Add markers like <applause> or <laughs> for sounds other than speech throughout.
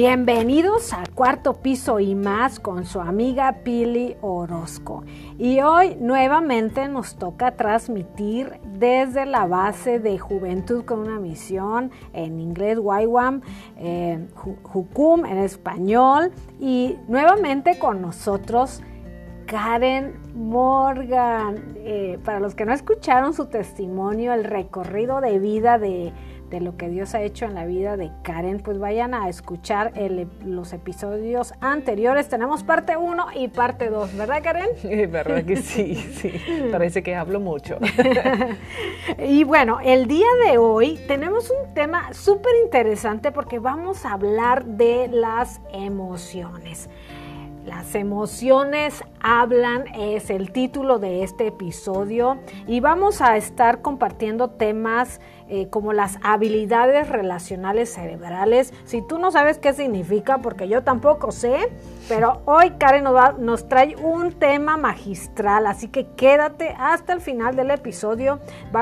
Bienvenidos a Cuarto Piso y más con su amiga Pili Orozco. Y hoy nuevamente nos toca transmitir desde la base de Juventud con una misión en inglés YWAM, eh, Jucum en español y nuevamente con nosotros Karen Morgan. Eh, para los que no escucharon su testimonio, el recorrido de vida de de lo que Dios ha hecho en la vida de Karen, pues vayan a escuchar los episodios anteriores. Tenemos parte 1 y parte 2, ¿verdad Karen? <laughs> verdad que sí, <laughs> sí. Parece que hablo mucho. <laughs> y bueno, el día de hoy tenemos un tema súper interesante porque vamos a hablar de las emociones. Las emociones hablan es el título de este episodio y vamos a estar compartiendo temas eh, como las habilidades relacionales cerebrales. Si tú no sabes qué significa, porque yo tampoco sé, pero hoy Karen nos, nos trae un tema magistral, así que quédate hasta el final del episodio.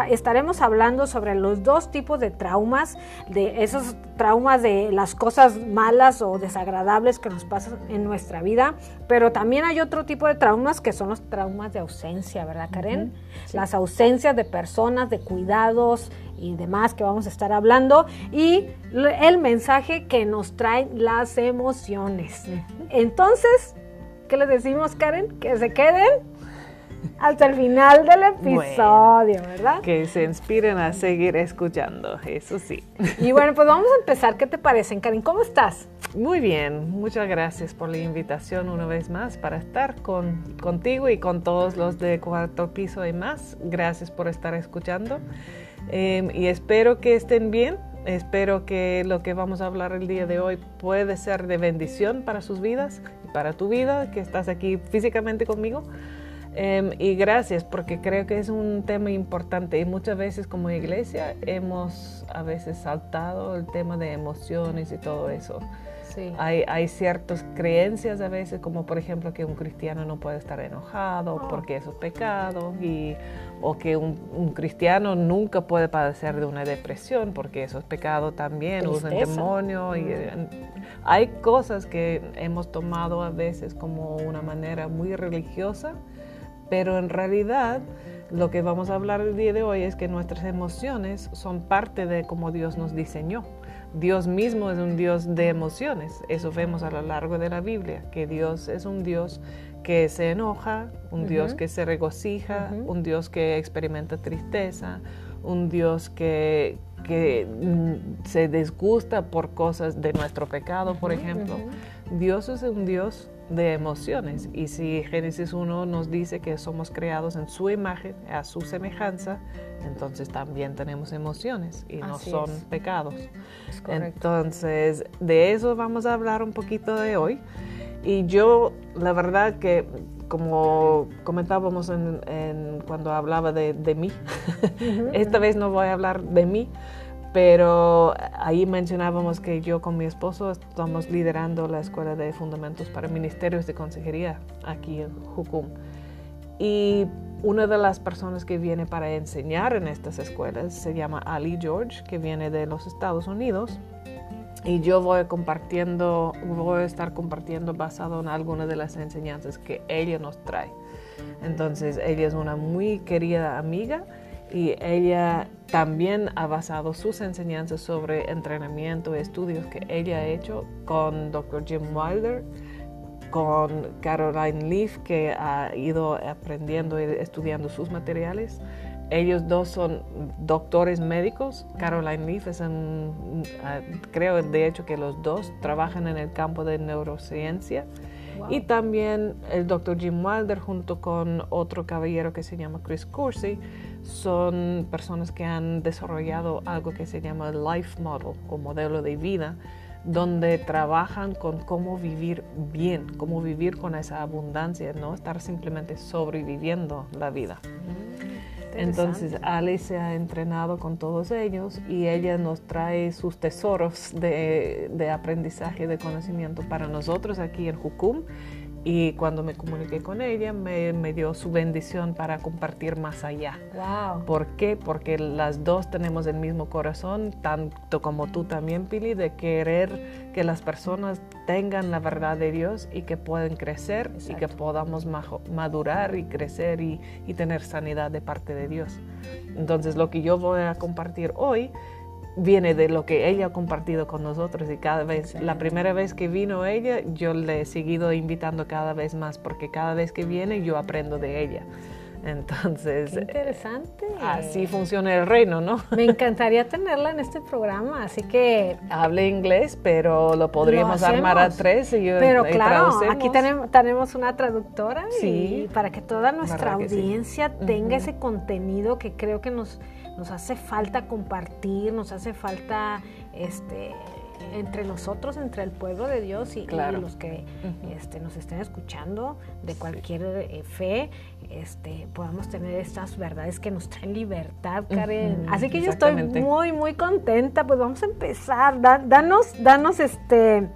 estaremos hablando sobre los dos tipos de traumas, de esos traumas de las cosas malas o desagradables que nos pasan en nuestra vida, pero también hay otro tipo de traumas que son los traumas de ausencia, ¿verdad, Karen? Las ausencias de personas, de cuidados, y demás que vamos a estar hablando y el mensaje que nos traen las emociones. Entonces, ¿qué les decimos, Karen? Que se queden hasta el final del episodio, ¿verdad? Que se inspiren a seguir escuchando, eso sí. Y bueno, pues vamos a empezar. ¿Qué te parecen, Karen? ¿Cómo estás? Muy bien, muchas gracias por la invitación una vez más para estar con, contigo y con todos los de cuarto piso y más. Gracias por estar escuchando. Em, y espero que estén bien. Espero que lo que vamos a hablar el día de hoy puede ser de bendición para sus vidas y para tu vida, que estás aquí físicamente conmigo. Em, y gracias porque creo que es un tema importante y muchas veces como iglesia hemos a veces saltado el tema de emociones y todo eso. Hay, ciertas creencias a veces, como por ejemplo que un cristiano no puede estar enojado oh. porque eso es pecado, y, o que un, cristiano nunca puede padecer de una depresión porque eso es pecado también, o un demonio. Y, mm. hay cosas que hemos tomado a veces como una manera muy religiosa, pero en realidad lo que vamos a hablar el día de hoy es que nuestras emociones son parte de cómo Dios nos diseñó. Dios mismo es un Dios de emociones. Eso vemos a lo largo de la Biblia, que Dios es un Dios que se enoja, un Dios que se regocija, un Dios que experimenta tristeza, un Dios que, que mm, se disgusta por cosas de nuestro pecado, por ejemplo. Dios es un Dios de emociones. Y si Génesis 1 nos dice que somos creados en su imagen, a su semejanza, entonces también tenemos emociones y no son pecados. Entonces, de eso vamos a hablar un poquito de hoy. Y yo, la verdad que, como comentábamos en, cuando hablaba de, mí, <laughs> esta vez no voy a hablar de mí, pero ahí mencionábamos que yo con mi esposo estamos liderando la Escuela de Fundamentos para Ministerios de Consejería aquí en Jucum. Y una de las personas que viene para enseñar en estas escuelas se llama Ali George, que viene de los Estados Unidos. Y yo voy compartiendo, voy a estar compartiendo basado en algunas de las enseñanzas que ella nos trae. Entonces, ella es una muy querida amiga y ella también ha basado sus enseñanzas sobre entrenamiento y estudios que ella ha hecho con Dr. Jim Wilder, con Caroline Leaf, que ha ido aprendiendo y estudiando sus materiales. Ellos dos son doctores médicos. Caroline Leaf es un, ah, creo de hecho que los dos trabajan en el campo de neurociencia. Y también el doctor Jim Wilder junto con otro caballero que se llama Chris Coursey son personas que han desarrollado algo que se llama Life Model o modelo de vida, donde trabajan con cómo vivir bien, cómo vivir con esa abundancia, no estar simplemente sobreviviendo la vida. Mm, Entonces Ale se ha entrenado con todos ellos y ella nos trae sus tesoros de, de aprendizaje, de conocimiento para nosotros aquí en Jucum y cuando me comuniqué con ella me, me, dio su bendición para compartir más allá. Wow. ¿Por qué? Porque las dos tenemos el mismo corazón, tanto como tú también, Pili, de querer que las personas tengan la verdad de Dios y que puedan crecer y que podamos madurar y crecer y, y tener sanidad de parte de Dios. Entonces lo que yo voy a compartir hoy viene de lo que ella ha compartido con nosotros y cada vez, la primera vez que vino ella, yo le he seguido invitando cada vez más porque cada vez que viene yo aprendo de ella. Entonces, Qué interesante. Así funciona el reino, ¿no? Me encantaría tenerla en este programa, así que... Hable inglés, pero lo podríamos armar a tres y yo Pero claro, aquí tenemos, tenemos una traductora sí, y para que toda nuestra audiencia tenga ese contenido que creo que nos nos hace falta compartir, nos hace falta este entre nosotros, entre el pueblo de Dios y, los que este, nos estén escuchando de cualquier eh, fe, este, podamos tener estas verdades que nos traen libertad, Karen. Así que yo estoy muy, muy contenta. Pues vamos a empezar. danos, danos este.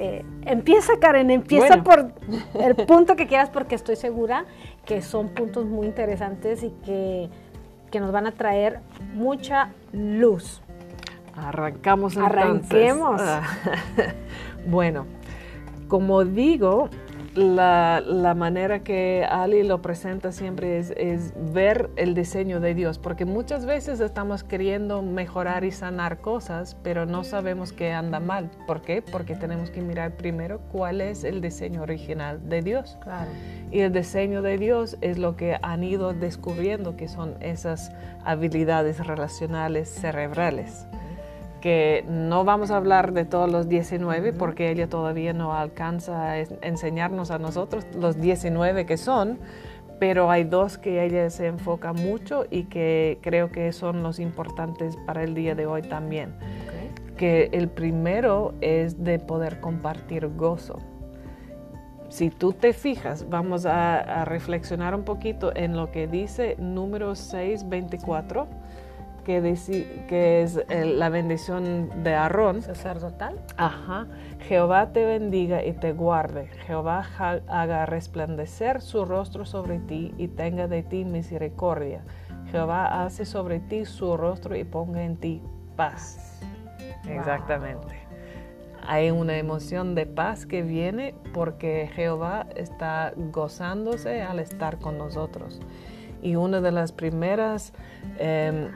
Eh, empieza, Karen, empieza por el <laughs> punto que quieras, porque estoy segura que son puntos muy interesantes y que que nos van a traer mucha luz. Arrancamos entonces. Arranquemos. <laughs> bueno, como digo, la, manera que Ali lo presenta siempre es, es, ver el diseño de Dios, porque muchas veces estamos queriendo mejorar y sanar cosas, pero no sabemos que anda mal. ¿Por qué? Porque tenemos que mirar primero cuál es el diseño original de Dios. Claro. Y el diseño de Dios es lo que han ido descubriendo, que son esas habilidades relacionales cerebrales que no vamos a hablar de todos los 19 porque ella todavía no alcanza a enseñarnos a nosotros los 19 que son, pero hay dos que ella se enfoca mucho y que creo que son los importantes para el día de hoy también. Que el primero es de poder compartir gozo. Si tú te fijas, vamos a, a reflexionar un poquito en lo que dice número 624 que, que es la bendición de Aarón. Sacerdotal. Ajá. Jehová te bendiga y te guarde. Jehová haga resplandecer su rostro sobre ti y tenga de ti misericordia. Jehová hace sobre ti su rostro y ponga en ti paz. Exactamente. Hay una emoción de paz que viene porque Jehová está gozándose al estar con nosotros. Y una de las primeras eh,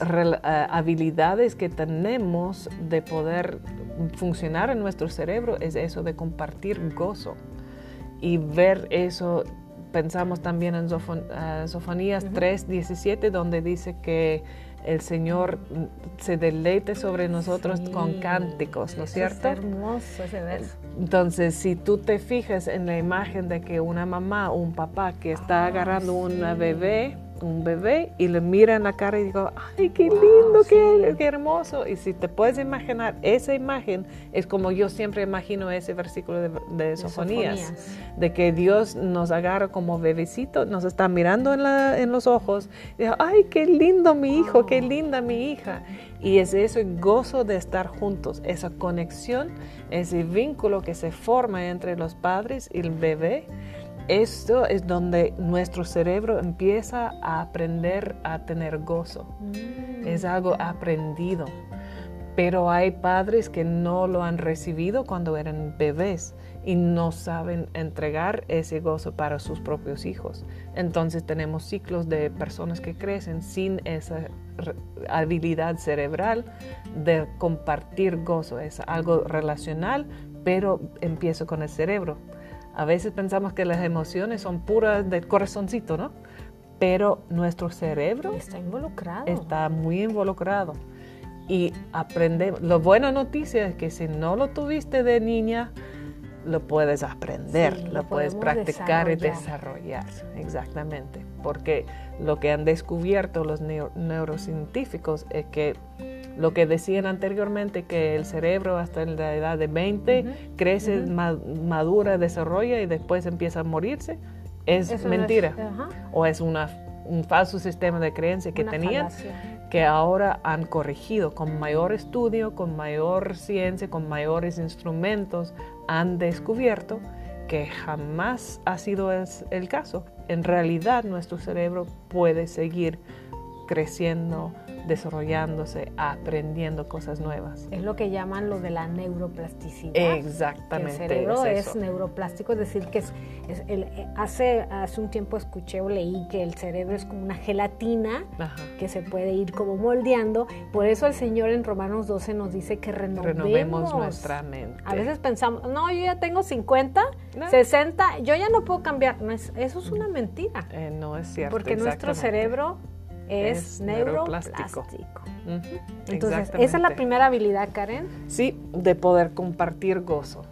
habilidades que tenemos de poder funcionar en nuestro cerebro es eso de compartir gozo y ver eso. Pensamos también en Sofonías 3:17, donde dice que el Señor se deleite sobre nosotros con cánticos, ¿no es cierto? Es hermoso ese verso. Entonces, si tú te fijas en la imagen de que una mamá o un papá que está agarrando una bebé, un bebé y le mira en la cara y digo, ay, qué lindo, qué, hermoso. Y si te puedes imaginar esa imagen, es como yo siempre imagino ese versículo de, de Sofonías, de que Dios nos agarra como bebecito, nos está mirando en, la, en los ojos, y digo, ay, qué lindo mi hijo, qué linda mi hija. Y es eso el gozo de estar juntos, esa conexión, ese vínculo que se forma entre los padres y el bebé esto es donde nuestro cerebro empieza a aprender a tener gozo. Mm. Es algo aprendido. Pero hay padres que no lo han recibido cuando eran bebés y no saben entregar ese gozo para sus propios hijos. Entonces tenemos ciclos de personas que crecen sin esa habilidad cerebral de compartir gozo. Es algo relacional, pero empieza con el cerebro. A veces pensamos que las emociones son puras del corazoncito, ¿no? Pero nuestro cerebro está involucrado. Está muy involucrado. Y aprendemos. La buena noticia es que si no lo tuviste de niña, lo puedes aprender, lo, puedes practicar y desarrollar. Exactamente. Porque lo que han descubierto los neurocientíficos es que lo que decían anteriormente, que el cerebro hasta la edad de 20 crece, madura, desarrolla y después empieza a morirse, es mentira. o es una, un falso sistema de creencia que tenían, que ahora han corregido. Con mayor estudio, con mayor ciencia, con mayores instrumentos, han descubierto que jamás ha sido el caso. En realidad nuestro cerebro puede seguir creciendo, desarrollándose, aprendiendo cosas nuevas. Es lo que llaman lo de la neuroplasticidad. Exactamente. el cerebro es, neuroplástico, es decir, que es, eh, hace, hace un tiempo escuché o leí que el cerebro es como una gelatina que se puede ir como moldeando. Por eso el Señor en Romanos 12 nos dice que renovemos, nuestra mente. A veces pensamos, no, yo ya tengo 50, 60, yo ya no puedo cambiar. eso es una mentira. Eh, no es cierto. Porque nuestro cerebro es, neuroplástico. Entonces, esa es la primera habilidad, Karen. Sí, de poder compartir gozo.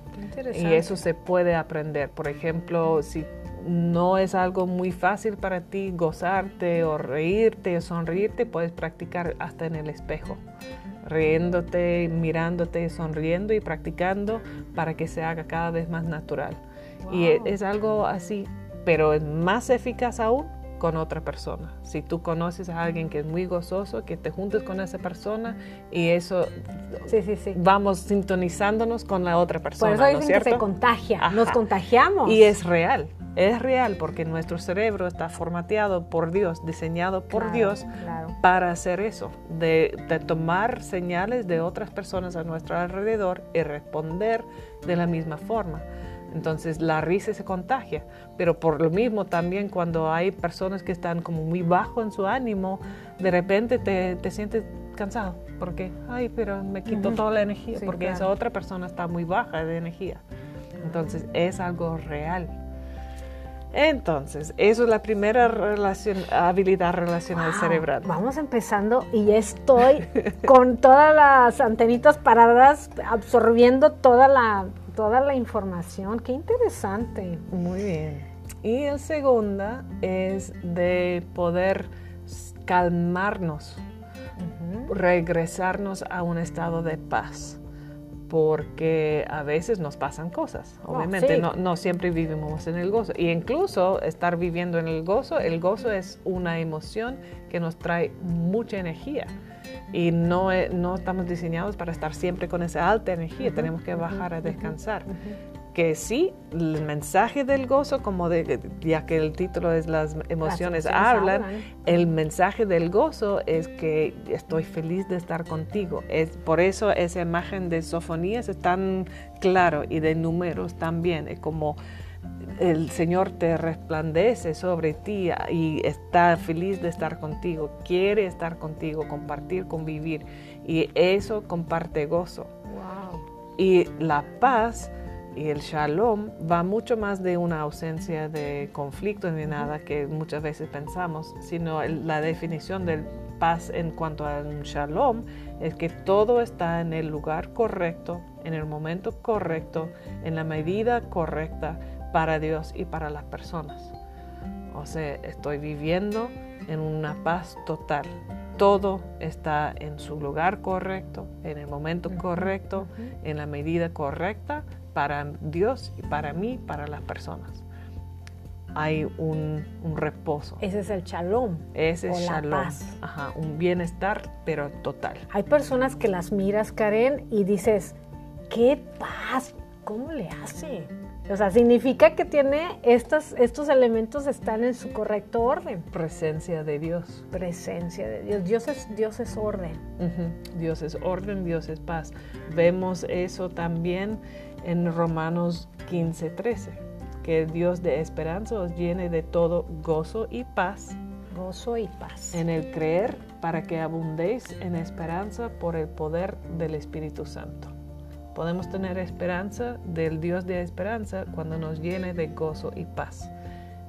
Y eso se puede aprender. Por ejemplo, si no es algo muy fácil para ti gozarte o reírte o sonreírte, puedes practicar hasta en el espejo, riéndote, mirándote, sonriendo y practicando para que se haga cada vez más natural. Y es algo así, pero es más eficaz aún con otra persona. Si tú conoces a alguien que es muy gozoso, que te juntes con esa persona y eso sí, sí, sí. vamos sintonizándonos con la otra persona. Por eso dicen que se contagia, nos contagiamos. Y es real, es real porque nuestro cerebro está formateado por Dios, diseñado por Dios para hacer eso, de, de tomar señales de otras personas a nuestro alrededor y responder de la misma forma. Entonces la risa se contagia, pero por lo mismo también cuando hay personas que están como muy bajo en su ánimo, de repente te, te sientes cansado, porque, ay, pero me quito toda la energía, porque esa otra persona está muy baja de energía. Entonces es algo real. Entonces, eso es la primera relación, habilidad relacional cerebral. Vamos empezando y estoy con todas las antenitas paradas absorbiendo toda la toda la información. Qué interesante. Muy bien. Y la segunda es de poder calmarnos, regresarnos a un estado de paz porque a veces nos pasan cosas. Obviamente no, no, siempre vivimos en el gozo. Y incluso estar viviendo en el gozo, el gozo es una emoción que nos trae mucha energía y no, no estamos diseñados para estar siempre con esa alta energía, tenemos que bajar a descansar. Que sí, el mensaje del gozo, como de, ya que el título es Las emociones hablan, el mensaje del gozo es que estoy feliz de estar contigo. Es, por eso esa imagen de sofonías es tan claro y de números también, es como el Señor te resplandece sobre ti y está feliz de estar contigo, quiere estar contigo, compartir, convivir. Y eso comparte gozo. Y la paz y el shalom va mucho más de una ausencia de conflicto ni nada que muchas veces pensamos, sino la definición de paz en cuanto al shalom es que todo está en el lugar correcto, en el momento correcto, en la medida correcta para Dios y para las personas. O sea, estoy viviendo en una paz total. Todo está en su lugar correcto, en el momento correcto, en la medida correcta para Dios y para mí, para las personas. Hay un, reposo. Ese es el shalom. Ese es shalom. Ajá, un bienestar, pero total. Hay personas que las miras, Karen, y dices, qué paz, ¿cómo le hace? O sea, significa que tiene estos, estos elementos están en su correcto orden. Presencia de Dios. Presencia de Dios. Dios es, Dios es orden. Dios es orden, Dios es paz. Vemos eso también en Romanos 15, 13, que Dios de esperanza os llene de todo gozo y paz. Gozo y paz. En el creer para que abundéis en esperanza por el poder del Espíritu Santo. Podemos tener esperanza del Dios de esperanza cuando nos llene de gozo y paz.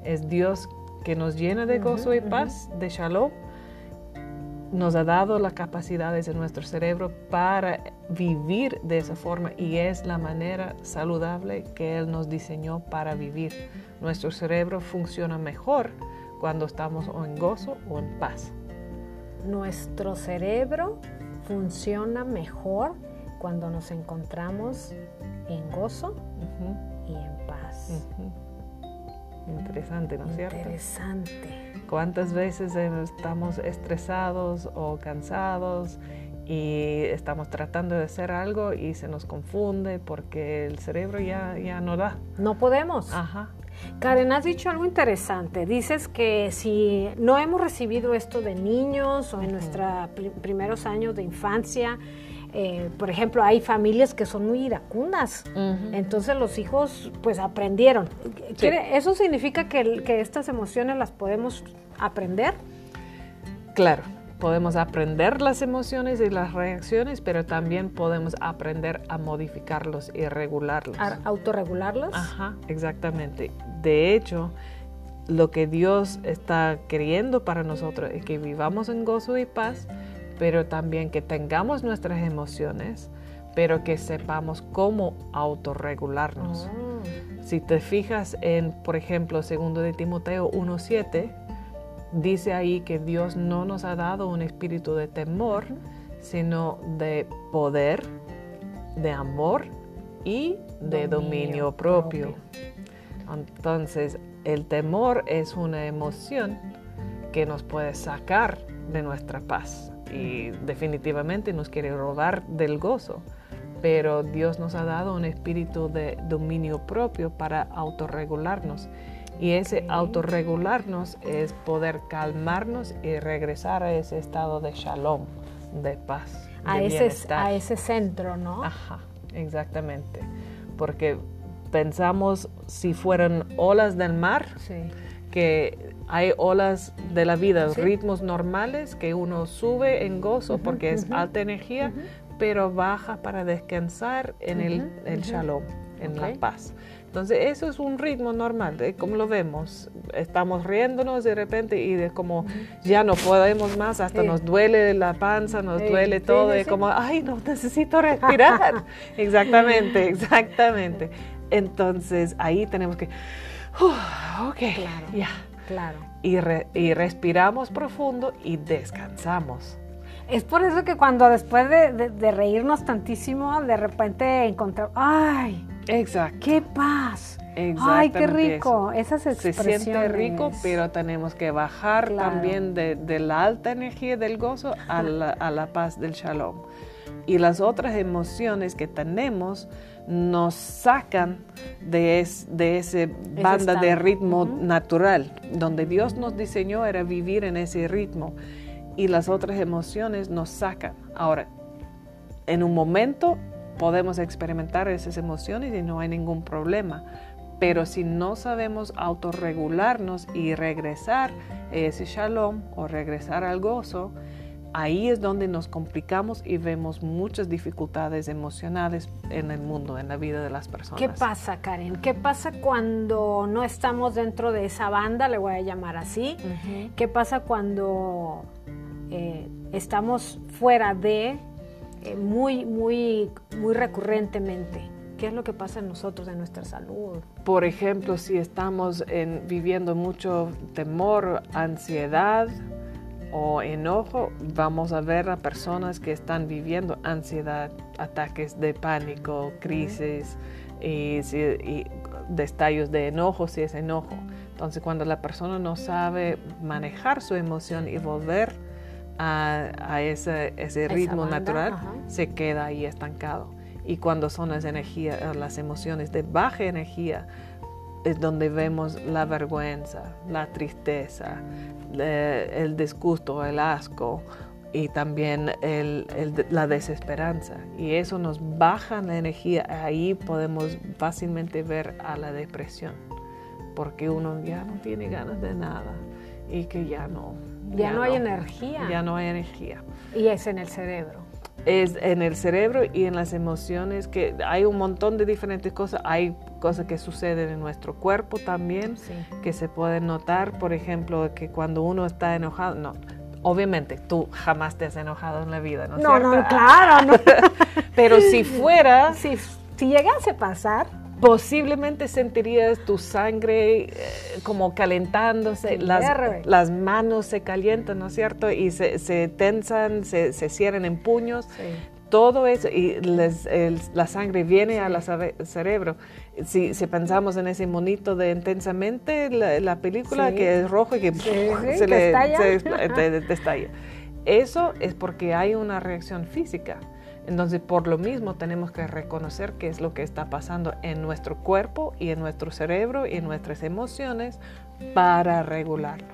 Es Dios que nos llena de gozo y paz, de shalom. Nos ha dado las capacidades en nuestro cerebro para vivir de esa forma y es la manera saludable que Él nos diseñó para vivir. Nuestro cerebro funciona mejor cuando estamos o en gozo o en paz. Nuestro cerebro funciona mejor cuando nos encontramos en gozo y en paz. Interesante, ¿no es cierto? Interesante. ¿Cuántas veces estamos estresados o cansados y estamos tratando de hacer algo y se nos confunde porque el cerebro ya, ya no da. No podemos. Ajá. Karen, has dicho algo interesante. Dices que si no hemos recibido esto de niños o en nuestros primeros años de infancia, eh, por ejemplo, hay familias que son muy iracundas, entonces los hijos pues aprendieron. ¿Eso significa que, que estas emociones las podemos aprender? Claro, podemos aprender las emociones y las reacciones, pero también podemos aprender a modificarlos y regularlos. ¿A autorregularlos? Ajá, exactamente. De hecho, lo que Dios está queriendo para nosotros es que vivamos en gozo y paz, pero también que tengamos nuestras emociones, pero que sepamos cómo autorregularnos. Oh. Si te fijas en, por ejemplo, segundo de Timoteo 1.7, dice ahí que Dios no nos ha dado un espíritu de temor, sino de poder, de amor y de dominio, propio. Entonces, el temor es una emoción que nos puede sacar de nuestra paz y definitivamente nos quiere robar del gozo. Pero Dios nos ha dado un espíritu de dominio propio para autorregularnos y ese autorregularnos es poder calmarnos y regresar a ese estado de shalom, de paz. A, ese, a ese centro, ¿no? Ajá, exactamente. Porque pensamos si fueran olas del mar, que hay olas de la vida, ritmos normales que uno sube en gozo porque es alta energía, pero baja para descansar en el, shalom, en la paz. Entonces, eso es un ritmo normal, de como lo vemos. Estamos riéndonos de repente y de como ya no podemos más, hasta nos duele la panza, nos duele todo, y como, ay, no, necesito respirar. <laughs> exactamente, exactamente. Entonces, ahí tenemos que, ok, ya. Claro. Y, y respiramos profundo y descansamos. Es por eso que cuando después de, reírnos tantísimo, de repente encontramos, ¡ay! Exacto. ¡Qué paz! ¡Ay, qué rico! Esas expresiones. Se siente rico, pero tenemos que bajar también de, la alta energía del gozo a la, paz del shalom. Y las otras emociones que tenemos nos sacan de, de ese banda de ritmo natural, donde Dios nos diseñó era vivir en ese ritmo y las otras emociones nos sacan. Ahora, en un momento podemos experimentar esas emociones y no hay ningún problema, pero si no sabemos autorregularnos y regresar a ese shalom o regresar al gozo, ahí es donde nos complicamos y vemos muchas dificultades emocionales en el mundo, en la vida de las personas. ¿Qué pasa, Karen? ¿Qué pasa cuando no estamos dentro de esa banda, le voy a llamar así? ¿Qué pasa cuando eh, estamos fuera de eh, muy, muy, muy recurrentemente. ¿Qué es lo que pasa en nosotros, en nuestra salud? Por ejemplo, si estamos viviendo mucho temor, ansiedad o enojo, vamos a ver a personas que están viviendo ansiedad, ataques de pánico, crisis y, y destellos de enojo si es enojo. Entonces, cuando la persona no sabe manejar su emoción y volver a, ese, ese ritmo natural, se queda ahí estancado. Y cuando son las, energías, las emociones de baja energía, es donde vemos la vergüenza, la tristeza, el disgusto, el asco y también el, la desesperanza. Y eso nos baja la energía. Ahí podemos fácilmente ver a la depresión, porque uno ya no tiene ganas de nada y que ya no, ya, no, hay energía. Ya no hay energía. Y es en el cerebro. Es en el cerebro y en las emociones, que hay un montón de diferentes cosas. Hay cosas que suceden en nuestro cuerpo también, que se pueden notar. Por ejemplo, que cuando uno está enojado, no, obviamente tú jamás te has enojado en la vida, ¿no? No, no, claro, no. <laughs> Pero si fuera... Si, si llegase a pasar, posiblemente sentirías tu sangre eh, como calentándose, las, manos se calientan, ¿no es cierto? Y se, tensan, se, cierran en puños. Todo eso, y la sangre viene al cerebro. Si, pensamos en ese monito de intensamente, la, película que es rojo y que <laughs> se le estalla. eso es porque hay una reacción física. Entonces, por lo mismo, tenemos que reconocer qué es lo que está pasando en nuestro cuerpo y en nuestro cerebro y en nuestras emociones para regularlo.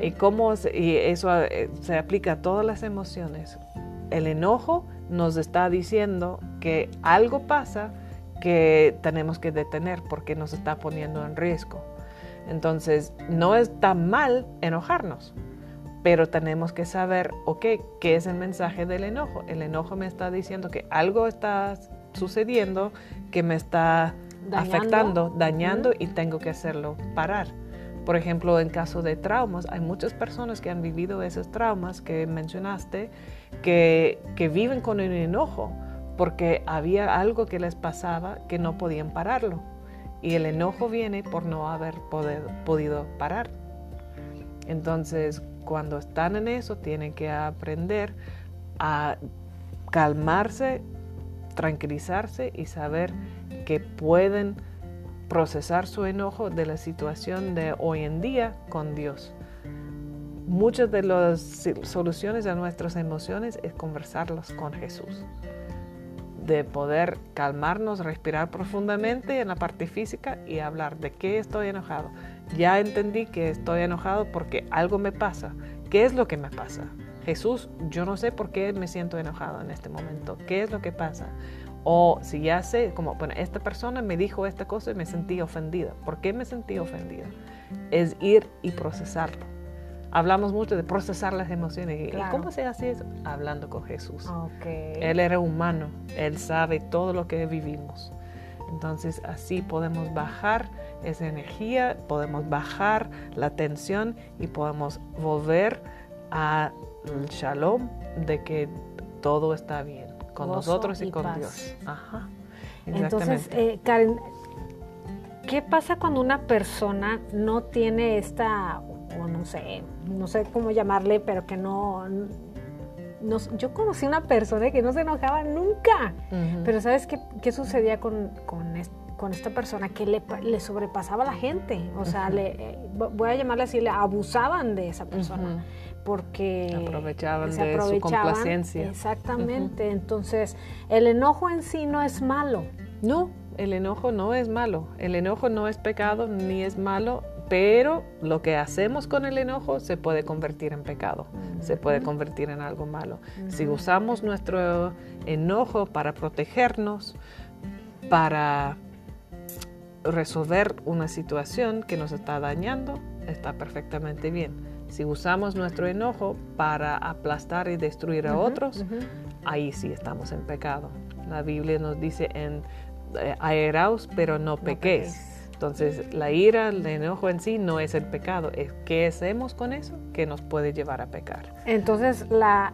Y, cómo, y eso eh, se aplica a todas las emociones. El enojo nos está diciendo que algo pasa que tenemos que detener porque nos está poniendo en riesgo. Entonces, no está mal enojarnos, pero tenemos que saber, ok, ¿qué es el mensaje del enojo? El enojo me está diciendo que algo está sucediendo que me está afectando, dañando y tengo que hacerlo parar. Por ejemplo, en caso de traumas, hay muchas personas que han vivido esos traumas que mencionaste, que, que viven con el enojo porque había algo que les pasaba que no podían pararlo. Y el enojo viene por no haber podido parar. Entonces, cuando están en eso, tienen que aprender a calmarse, tranquilizarse y saber que pueden procesar su enojo de la situación de hoy en día con Dios. Muchas de las soluciones a nuestras emociones es conversarlos con Jesús de poder calmarnos, respirar profundamente en la parte física y hablar de qué estoy enojado. Ya entendí que estoy enojado porque algo me pasa. ¿Qué es lo que me pasa? Jesús, yo no sé por qué me siento enojado en este momento. ¿Qué es lo que pasa? O si ya sé, como, bueno, esta persona me dijo esta cosa y me sentí ofendida. ¿Por qué me sentí ofendida? Es ir y procesarlo hablamos mucho de procesar las emociones. ¿Y cómo se hace eso? Hablando con Jesús. Él era humano, Él sabe todo lo que vivimos. Entonces así podemos bajar esa energía, podemos bajar la tensión y podemos volver al shalom de que todo está bien con nosotros y, con Dios. Ajá. Entonces, eh, Karen, ¿qué pasa cuando una persona no tiene esta o no sé, no sé cómo llamarle, pero que no, yo conocí una persona que no se enojaba nunca, pero ¿sabes qué, sucedía con, esta persona? Que le, sobrepasaba a la gente, o sea, le, eh, voy a llamarle así, le abusaban de esa persona. Porque aprovechaban de su complacencia. Exactamente. Entonces, el enojo en sí no es malo. No, el enojo no es malo. El enojo no es pecado ni es malo pero lo que hacemos con el enojo se puede convertir en pecado, se puede convertir en algo malo. Si usamos nuestro enojo para protegernos, para resolver una situación que nos está dañando, está perfectamente bien. Si usamos nuestro enojo para aplastar y destruir a otros, ahí sí estamos en pecado. La Biblia nos dice en eh, aeraos, pero no pequéis. Entonces, la ira, el enojo en sí no es el pecado, es qué hacemos con eso que nos puede llevar a pecar. Entonces, la,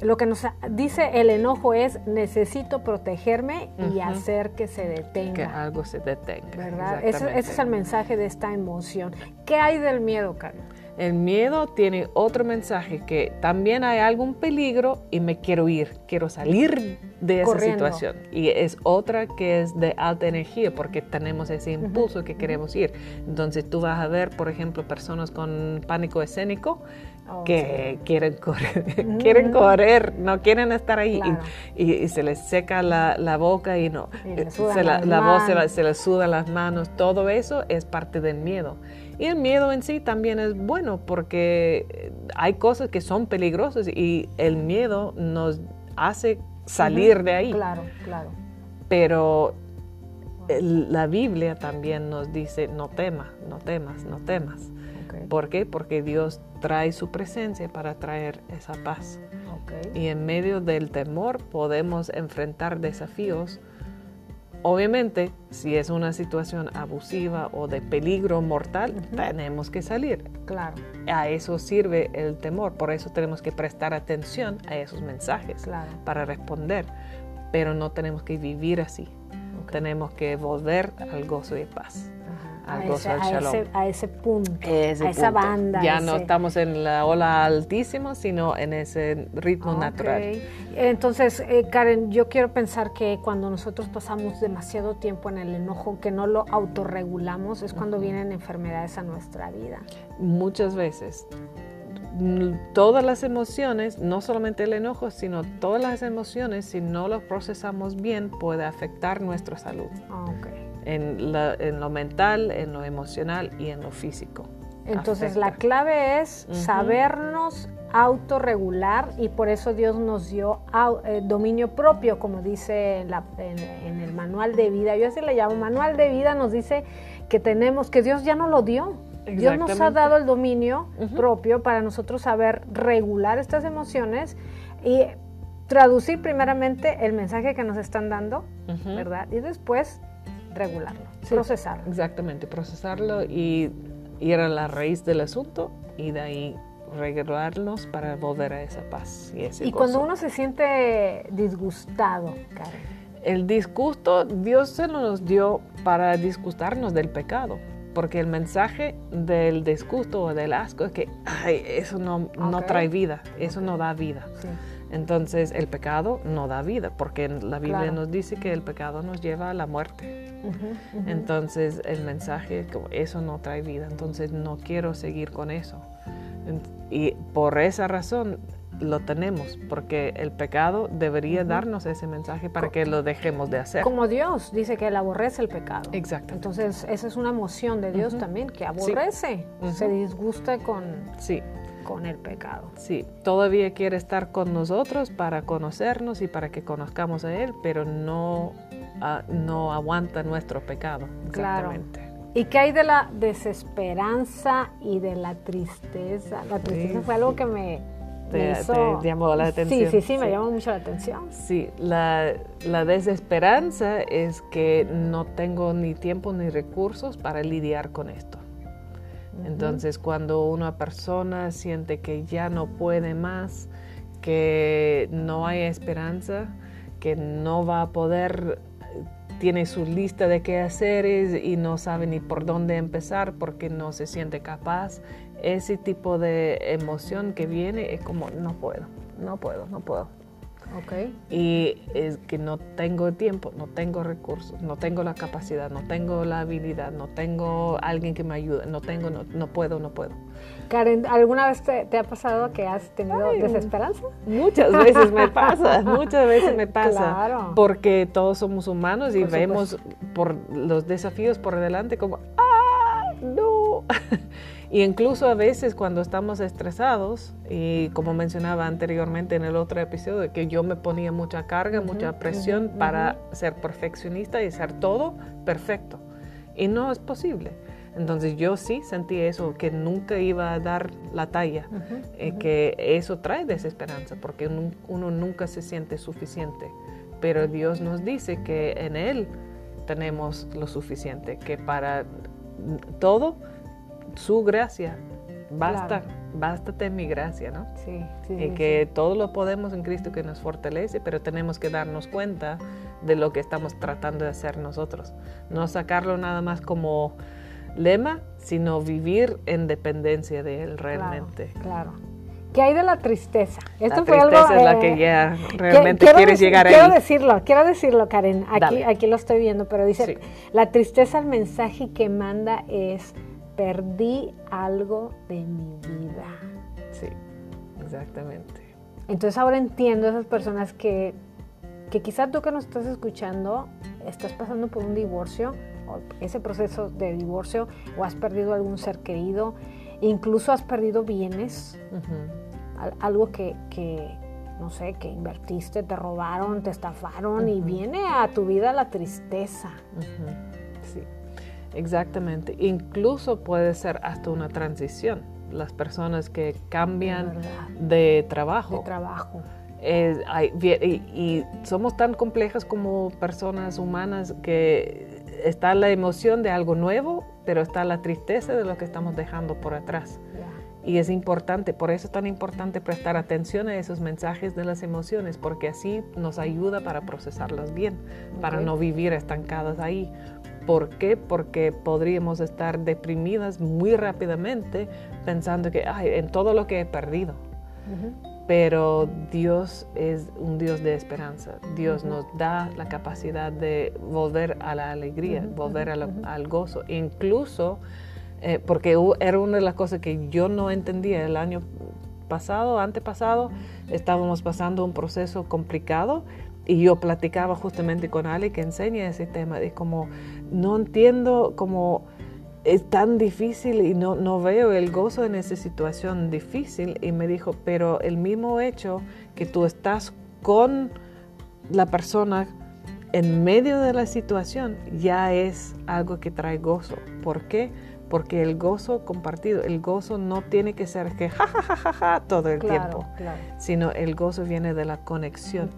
lo que nos dice el enojo es necesito protegerme y hacer que se detenga. Que algo se detenga. ¿Verdad? Ese, ese, es el mensaje de esta emoción. ¿Qué hay del miedo, Carlos? El miedo tiene otro mensaje que también hay algún peligro y me quiero ir, quiero salir de esa situación. Y es otra que es de alta energía porque tenemos ese impulso que queremos ir. Entonces tú vas a ver, por ejemplo, personas con pánico escénico oh, que quieren correr, <laughs> quieren correr, no quieren estar ahí. Y, se les seca la, boca y no, se la, voz se, se les suda las manos, todo eso es parte del miedo. Y el miedo en sí también es bueno porque hay cosas que son peligrosas y el miedo nos hace salir de ahí. Claro, claro. Pero la Biblia también nos dice no temas, no temas, no temas. ¿Por qué? Porque Dios trae su presencia para traer esa paz. Y en medio del temor podemos enfrentar desafíos Obviamente, si es una situación abusiva o de peligro mortal, tenemos que salir. Claro. A eso sirve el temor, por eso tenemos que prestar atención a esos mensajes para responder, pero no tenemos que vivir así. Tenemos que volver al gozo y paz a, ese, punto, a esa banda. Ya no estamos en la ola altísima, sino en ese ritmo natural. Entonces, eh, Karen, yo quiero pensar que cuando nosotros pasamos demasiado tiempo en el enojo, que no lo autorregulamos, es cuando vienen enfermedades a nuestra vida. Muchas veces todas las emociones, no solamente el enojo, sino todas las emociones, si no lo procesamos bien, puede afectar nuestra salud. Okay. En, en, lo mental, en lo emocional y en lo físico. Entonces Afecta. la clave es sabernos autorregular y por eso Dios nos dio eh, dominio propio, como dice en, la- en- en el manual de vida. Yo así le llamo manual de vida, nos dice que tenemos, que Dios ya nos lo dio. Dios nos ha dado el dominio propio para nosotros saber regular estas emociones y traducir primeramente el mensaje que nos están dando. ¿verdad? Y después regularlo, Sí. procesarlo. Exactamente, procesarlo y ir a la raíz del asunto y de ahí regularnos para volver a esa paz y ese Y cuando uno se siente disgustado, Karen, El disgusto, Dios se nos dio para disgustarnos del pecado. Porque el mensaje del disgusto o del asco es que ay, eso no, no trae vida, eso no da vida. sí. Entonces el pecado no da vida, porque la Biblia Claro. nos dice que el pecado nos lleva a la muerte. Entonces el mensaje es como eso no trae vida, entonces no quiero seguir con eso. Y por esa razón lo tenemos, porque el pecado debería darnos ese mensaje para que lo dejemos de hacer. Como Dios dice que él aborrece el pecado. Exacto. Entonces, esa es una emoción de Dios también, que aborrece, se disgusta con, Sí, con el pecado. sí, todavía quiere estar con nosotros para conocernos y para que conozcamos a Él, pero no, ah, no aguanta nuestro pecado. Claro. Exactamente. ¿Y qué hay de la desesperanza y de la tristeza? La tristeza Sí, fue algo que me, Te- me hizo... te llamó la Sí, atención, sí, sí, me sí. llamó mucho la atención. Sí, la, la desesperanza es que no tengo ni tiempo ni recursos para lidiar con esto. Entonces, cuando una persona siente que ya no puede más, que no hay esperanza, que no va a poder, tiene su lista de quehaceres y no sabe ni por dónde empezar porque no se siente capaz, ese tipo de emoción que viene es como, no puedo, no puedo, no puedo. Ok. Y es que no tengo tiempo, no tengo recursos, no tengo la capacidad, no tengo la habilidad, no tengo alguien que me ayude, no tengo, no, no puedo, no puedo. Karen, ¿alguna vez te, te ha pasado que has tenido Ay, desesperanza? Muchas veces me pasa, <laughs> muchas veces me pasa, Claro. porque todos somos humanos y Por vemos por los desafíos por delante como, ¡ah, no! <laughs> Y incluso a veces cuando estamos estresados, y como mencionaba anteriormente en el otro episodio, que yo me ponía mucha carga, mucha presión para ser perfeccionista y hacer todo perfecto. Y no es posible. Entonces yo sí sentí eso, que nunca iba a dar la talla, eh, ujú. que eso trae desesperanza, porque uno nunca se siente suficiente. Pero Dios nos dice que en Él tenemos lo suficiente, que para todo su gracia basta, Claro. bástate mi gracia, ¿no? Sí, sí, Y sí, que todo lo podemos en Cristo que nos fortalece, pero tenemos que darnos cuenta de lo que estamos tratando de hacer nosotros. No sacarlo nada más como lema, sino vivir en dependencia de Él realmente. Claro. ¿Qué hay de la tristeza? Esto la fue tristeza algo, es la eh, que ya realmente quiero quieres llegar quiero ahí. decirlo, quiero decirlo, Karen. Aquí, Dale. aquí lo estoy viendo, pero dice, Sí. la tristeza, el mensaje que manda es, perdí algo de mi vida. Sí, exactamente. Entonces ahora entiendo a esas personas que, que quizá tú que nos estás escuchando estás pasando por un divorcio, o ese proceso de divorcio, o has perdido algún ser querido, incluso has perdido bienes, algo que, que, no sé, que invertiste, te robaron, te estafaron y viene a tu vida la tristeza. Exactamente. Incluso puede ser hasta una transición. Las personas que cambian de trabajo. De trabajo. hay- y, y somos tan complejas como personas humanas que está la emoción de algo nuevo, pero está la tristeza de lo que estamos dejando por atrás. Y es importante, por eso es tan importante prestar atención a esos mensajes de las emociones, porque así nos ayuda para procesarlas bien, para no vivir estancadas ahí. ¿Por qué? Porque podríamos estar deprimidas muy rápidamente pensando que, ay, en todo lo que he perdido. Ujú. Pero Dios es un Dios de esperanza. Dios Ujú. nos da la capacidad de volver a la alegría, volver a la- ujú, ujú. al gozo. Incluso, eh, porque era una de las cosas que yo no entendía el año pasado, antepasado, estábamos pasando un proceso complicado y yo platicaba justamente con Ale que enseña ese tema de como no entiendo cómo es tan difícil y no, no veo el gozo en esa situación difícil y me dijo, pero el mismo hecho que tú estás con la persona en medio de la situación ya es algo que trae gozo. ¿Por qué? Porque el gozo compartido, el gozo no tiene que ser que ja, ja, ja, ja, todo el tiempo, sino el gozo viene de la conexión.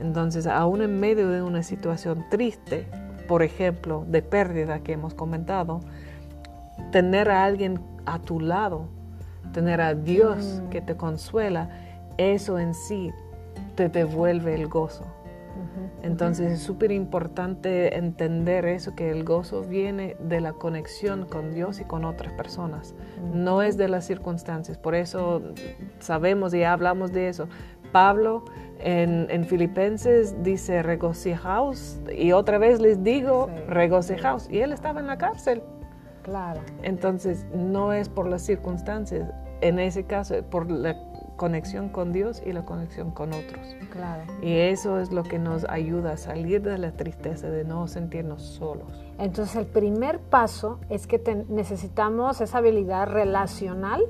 Entonces, aún en medio de una situación triste, por ejemplo, de pérdida que hemos comentado, tener a alguien a tu lado, tener a Dios mm. que te consuela, eso en sí te devuelve el gozo. Entonces es súper importante entender eso, que el gozo viene de la conexión con Dios y con otras personas, no es de las circunstancias. Por eso sabemos y hablamos de eso. Pablo en, Filipenses dice regocijaos y otra vez les digo regocijaos y él estaba en la cárcel. Claro. Entonces no es por las circunstancias, en ese caso por la conexión con Dios y la conexión con otros. Claro. Y eso es lo que nos ayuda a salir de la tristeza, de no sentirnos solos. Entonces el primer paso es que necesitamos esa habilidad relacional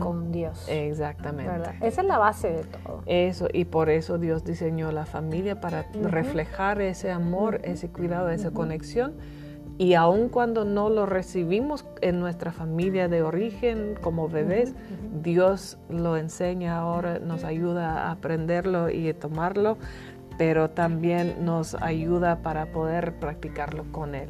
con Dios. Exactamente. Esa es la base de todo. Eso, y por eso Dios diseñó la familia para reflejar ese amor, ese cuidado, esa conexión. Y aun cuando no lo recibimos en nuestra familia de origen como bebés, Dios lo enseña ahora, nos ayuda a aprenderlo y a tomarlo, pero también nos ayuda para poder practicarlo con Él.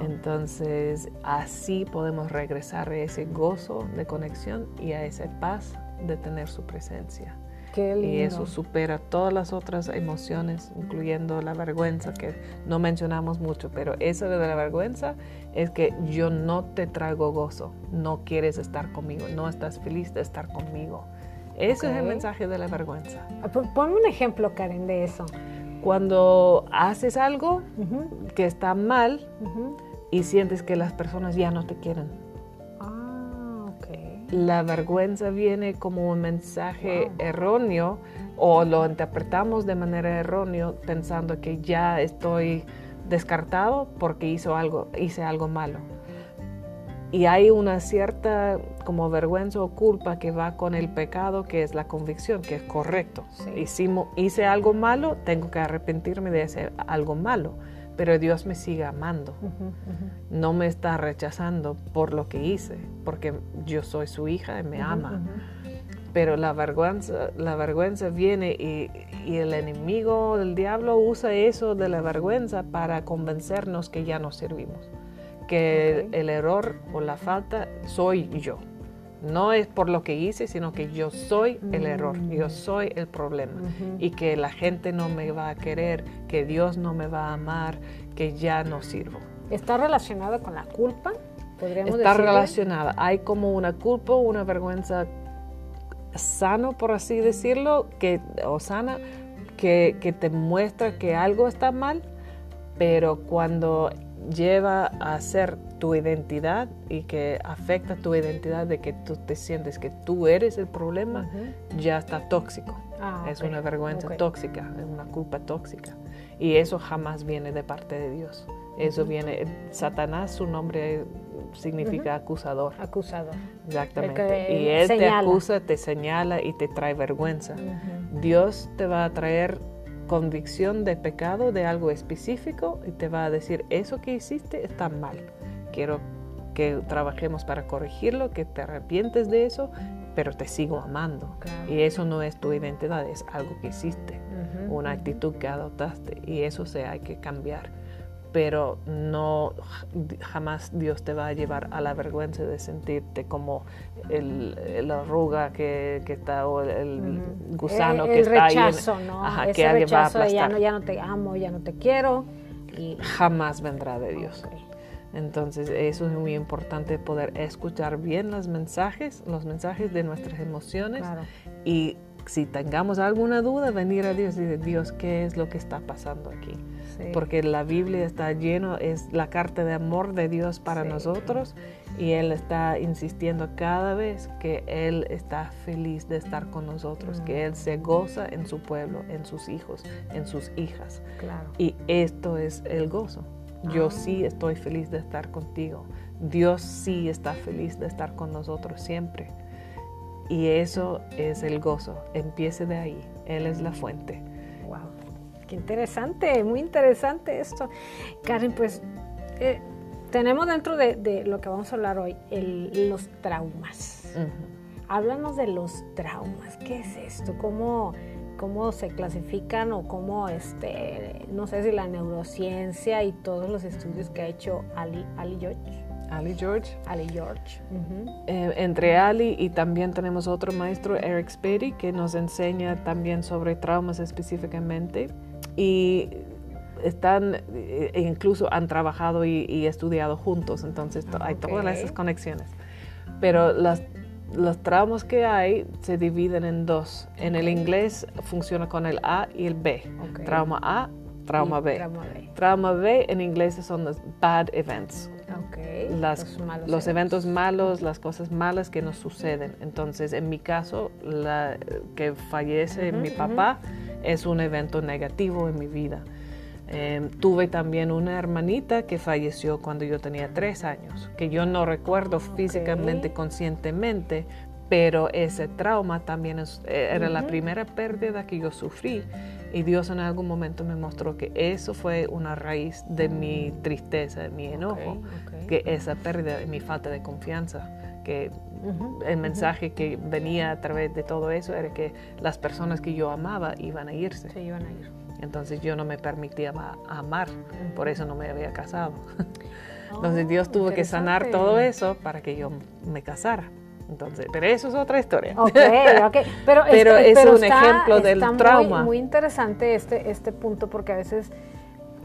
Entonces, así podemos regresar a ese gozo de conexión y a esa paz de tener su presencia. Y eso supera todas las otras emociones, incluyendo la vergüenza, que no mencionamos mucho, pero eso de la vergüenza es que yo no te traigo gozo, no quieres estar conmigo, no estás feliz de estar conmigo. Ese es el mensaje de la vergüenza. Ah, ponme un ejemplo, Karen, de eso. Cuando haces algo que está mal y sientes que las personas ya no te quieren la vergüenza viene como un mensaje erróneo o lo interpretamos de manera errónea pensando que ya estoy descartado porque hizo algo, hice algo malo. Y hay una cierta como vergüenza o culpa que va con el pecado, que es la convicción, que es correcto. Si hice algo malo, tengo que arrepentirme de ese algo malo pero Dios me sigue amando. No me está rechazando por lo que hice, porque yo soy su hija y me ama. Pero la vergüenza, la vergüenza viene y, el enemigo del diablo usa eso de la vergüenza para convencernos que ya no servimos, que el error o la falta soy yo. No es por lo que hice, sino que yo soy el error, yo mm. soy el problema. Y que la gente no me va a querer, que Dios no me va a amar, que ya no sirvo. ¿Está relacionado con la culpa? Podríamos Está relacionada. Hay como una culpa, una vergüenza sano, por así decirlo, que, o sana, que, que te muestra que algo está mal, pero cuando lleva a ser tu identidad y que afecta tu identidad de que tú te sientes que tú eres el problema, ya está tóxico. Ah, es una vergüenza tóxica, es una culpa tóxica. Y eso jamás viene de parte de Dios. Eso viene, Satanás, su nombre significa acusador. Acusador. Exactamente. y él te acusa, te señala y te trae vergüenza. Dios te va a traer convicción de pecado de algo específico y te va a decir, eso que hiciste está mal. Quiero que trabajemos para corregirlo, que te arrepientes de eso, pero te sigo amando. Y eso no es tu identidad, es algo que hiciste, una actitud que adoptaste y eso se hay que cambiar pero no jamás Dios te va a llevar a la vergüenza de sentirte como el, la arruga que, está o el gusano que está ahí. ¿no? Ajá, Ese que rechazo va a ya no, ya no te amo, ya no te quiero. Y... Jamás vendrá de Dios. Entonces, eso es muy importante poder escuchar bien los mensajes, los mensajes de nuestras emociones y si tengamos alguna duda, venir a Dios y decir, Dios, ¿qué es lo que está pasando aquí? Porque la Biblia está lleno, es la carta de amor de Dios para nosotros y Él está insistiendo cada vez que Él está feliz de estar con nosotros, que Él se goza en su pueblo, en sus hijos, en sus hijas. Claro. Y esto es el gozo. Yo ah. sí estoy feliz de estar contigo. Dios sí está feliz de estar con nosotros siempre. Y eso es el gozo. Empiece de ahí. Él es la fuente. Qué interesante, muy interesante esto. Karen, pues eh, tenemos dentro de, lo que vamos a hablar hoy los traumas. Háblanos de los traumas. ¿Qué es esto? ¿Cómo, cómo se clasifican o cómo, este, no sé si la neurociencia y todos los estudios que ha hecho Ali, Ali George Ali George. Ali George. Eh, entre Ali y también tenemos otro maestro, Eric Spady, que nos enseña también sobre traumas específicamente. Y están, e incluso han trabajado y, estudiado juntos, entonces hay todas esas conexiones. Pero las, los traumas que hay se dividen en dos. En el inglés funciona con el A y el B. Trauma A, trauma B. trauma B. Trauma B en inglés son los bad events los, eventos malos, las cosas malas que nos suceden. Entonces, en mi caso, la, que fallece mi papá es un evento negativo en mi vida. Em, tuve también una hermanita que falleció cuando yo tenía tres años, que yo no recuerdo físicamente, conscientemente, pero ese trauma también eh, era la primera pérdida que yo sufrí y Dios en algún momento me mostró que eso fue una raíz de mi tristeza, de mi enojo, que esa pérdida, mi falta de confianza, que el mensaje que venía a través de todo eso era que las personas que yo amaba iban a irse. Se iban a ir. Entonces yo no me permitía amar, por eso no me había casado. <laughs> Entonces Dios tuvo que sanar todo eso para que yo me casara. Entonces, pero eso es otra historia. Ok, ok. <laughs> Pero, pero es un ejemplo del trauma. Muy, muy interesante este, este punto porque a veces,